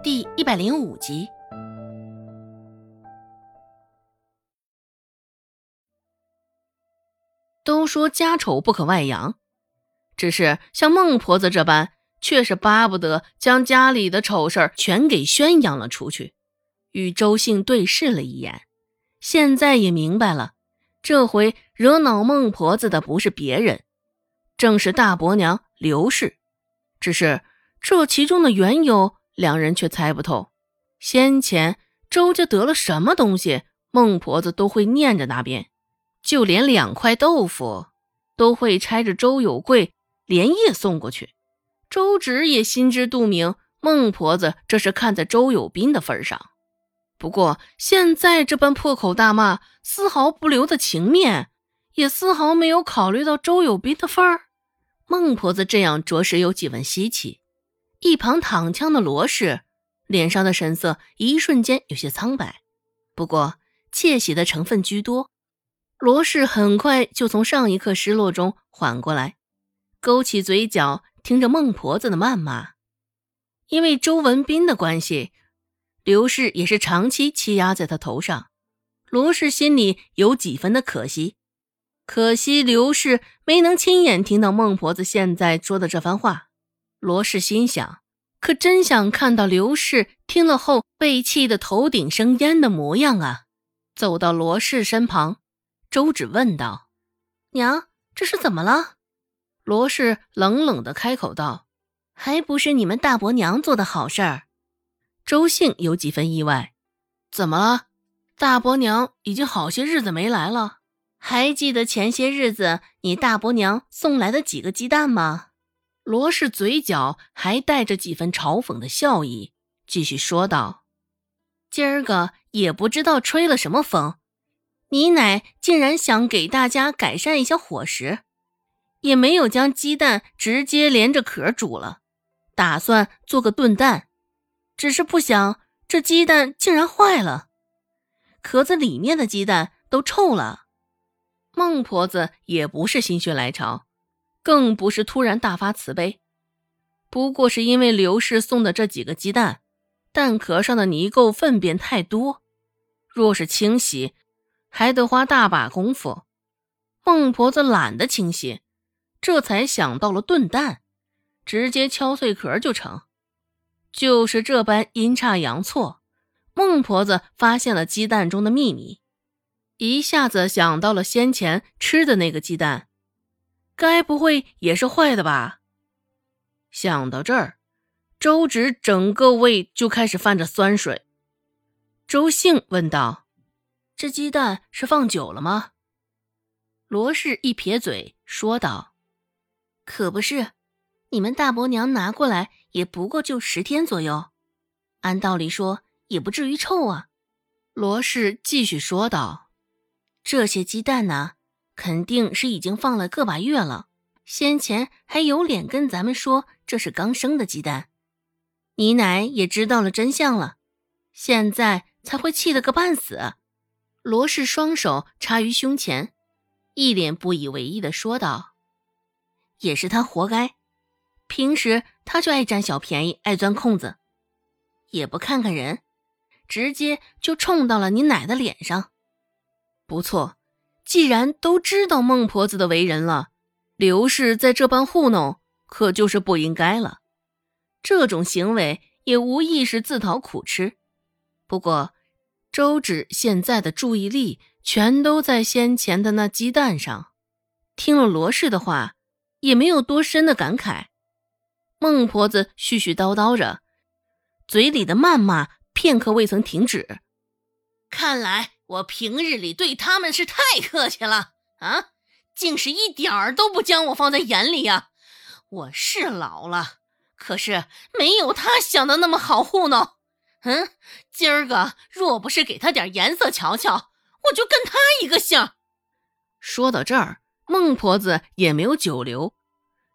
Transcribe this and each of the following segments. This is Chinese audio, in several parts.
第一百零五集。都说家丑不可外扬，只是像孟婆子这般，却是巴不得将家里的丑事儿全给宣扬了出去。与周姓对视了一眼，现在也明白了，这回惹恼孟婆子的不是别人，正是大伯娘刘氏。只是这其中的缘由，两人却猜不透。先前周家得了什么东西，孟婆子都会念着那边，就连两块豆腐都会拆着周有贵连夜送过去。周芷也心知肚明，孟婆子这是看在周有斌的份上。不过现在这般破口大骂，丝毫不留的情面，也丝毫没有考虑到周有斌的份儿。孟婆子这样着实有几分稀奇。一旁躺枪的罗氏脸上的神色一瞬间有些苍白，不过窃喜的成分居多。罗氏很快就从上一刻失落中缓过来，勾起嘴角，听着孟婆子的谩骂。因为周文斌的关系，刘氏也是长期欺压在他头上。罗氏心里有几分的可惜。可惜刘氏没能亲眼听到孟婆子现在说的这番话。罗氏心想，可真想看到刘氏听了后被气得头顶生烟的模样啊！走到罗氏身旁，周芷问道：“娘，这是怎么了？”罗氏冷冷的开口道：“还不是你们大伯娘做的好事儿。”周姓有几分意外：“怎么了？大伯娘已经好些日子没来了。”还记得前些日子你大伯娘送来的几个鸡蛋吗？罗氏嘴角还带着几分嘲讽的笑意，继续说道：“今儿个也不知道吹了什么风，你奶竟然想给大家改善一下伙食，也没有将鸡蛋直接连着壳煮了，打算做个炖蛋，只是不想这鸡蛋竟然坏了，壳子里面的鸡蛋都臭了。”孟婆子也不是心血来潮，更不是突然大发慈悲，不过是因为刘氏送的这几个鸡蛋，蛋壳上的泥垢粪便太多，若是清洗，还得花大把功夫。孟婆子懒得清洗，这才想到了炖蛋，直接敲碎壳就成。就是这般阴差阳错，孟婆子发现了鸡蛋中的秘密。一下子想到了先前吃的那个鸡蛋，该不会也是坏的吧？想到这儿，周芷整个胃就开始泛着酸水。周兴问道：“这鸡蛋是放久了吗？”罗氏一撇嘴说道：“可不是，你们大伯娘拿过来也不过就十天左右，按道理说也不至于臭啊。”罗氏继续说道。这些鸡蛋呢，肯定是已经放了个把月了。先前还有脸跟咱们说这是刚生的鸡蛋，你奶也知道了真相了，现在才会气得个半死。罗氏双手插于胸前，一脸不以为意的说道：“也是他活该，平时他就爱占小便宜，爱钻空子，也不看看人，直接就冲到了你奶的脸上。”不错，既然都知道孟婆子的为人了，刘氏在这般糊弄，可就是不应该了。这种行为也无疑是自讨苦吃。不过，周芷现在的注意力全都在先前的那鸡蛋上，听了罗氏的话，也没有多深的感慨。孟婆子絮絮叨叨着，嘴里的谩骂片刻未曾停止。看来。我平日里对他们是太客气了啊，竟是一点儿都不将我放在眼里呀！我是老了，可是没有他想的那么好糊弄。嗯，今儿个若不是给他点颜色瞧瞧，我就跟他一个姓。说到这儿，孟婆子也没有久留，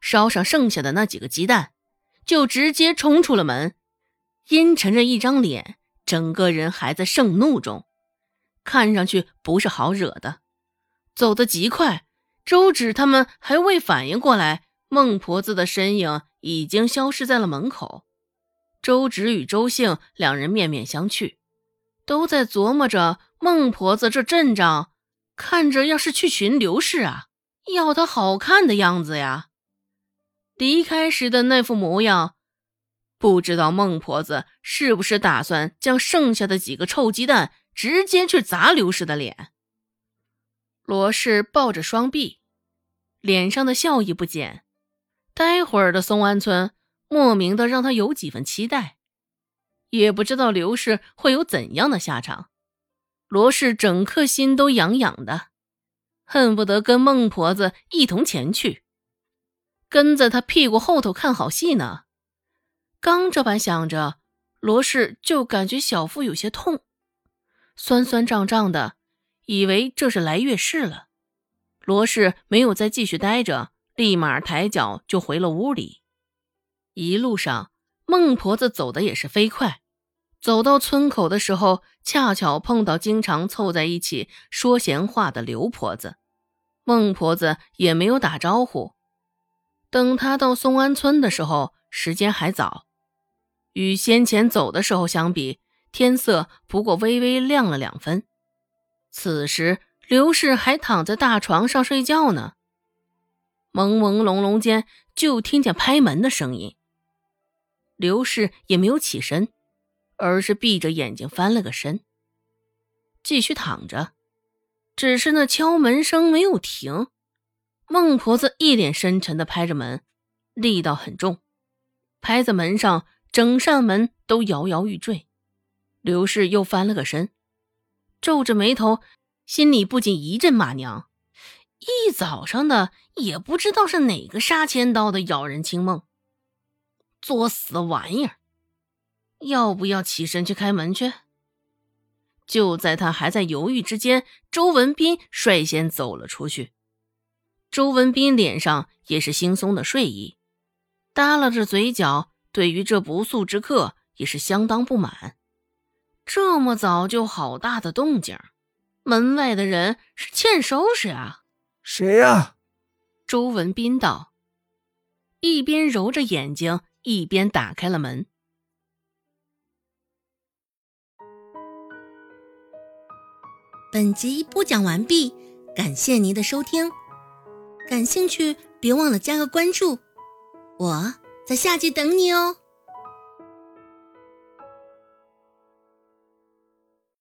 烧上剩下的那几个鸡蛋，就直接冲出了门，阴沉着一张脸，整个人还在盛怒中。看上去不是好惹的，走得极快。周芷他们还未反应过来，孟婆子的身影已经消失在了门口。周芷与周兴两人面面相觑，都在琢磨着孟婆子这阵仗，看着要是去寻刘氏啊，要她好看的样子呀。离开时的那副模样，不知道孟婆子是不是打算将剩下的几个臭鸡蛋直接去砸刘氏的脸。罗氏抱着双臂，脸上的笑意不减。待会儿的松安村。莫名的让他有几分期待，也不知道刘氏会有怎样的下场。罗氏整颗心都痒痒的，恨不得跟孟婆子一同前去，跟在他屁股后头看好戏呢。刚这般想着，罗氏就感觉小腹有些痛，酸酸胀胀的，以为这是来月事了。罗氏没有再继续待着，立马抬脚就回了屋里。一路上，孟婆子走的也是飞快。走到村口的时候，恰巧碰到经常凑在一起说闲话的刘婆子。孟婆子也没有打招呼。等她到松安村的时候，时间还早，与先前走的时候相比，天色不过微微亮了两分。此时，刘氏还躺在大床上睡觉呢。朦朦胧胧间，就听见拍门的声音。刘氏也没有起身，而是闭着眼睛翻了个身，继续躺着。只是那敲门声没有停。孟婆子一脸深沉的拍着门，力道很重，拍在门上，整扇门都摇摇欲坠。刘氏又翻了个身，皱着眉头，心里不禁一阵骂娘：一早上的也不知道是哪个杀千刀的咬人清梦。作死玩意儿！要不要起身去开门去？就在他还在犹豫之间，周文斌率先走了出去。周文斌脸上也是惺忪的睡意，耷拉着嘴角，对于这不速之客也是相当不满。这么早就好大的动静，门外的人是欠收拾啊！谁呀？周文斌道，一边揉着眼睛。一边打开了门。本集播讲完毕，感谢您的收听。感兴趣，别忘了加个关注，我在下集等你哦。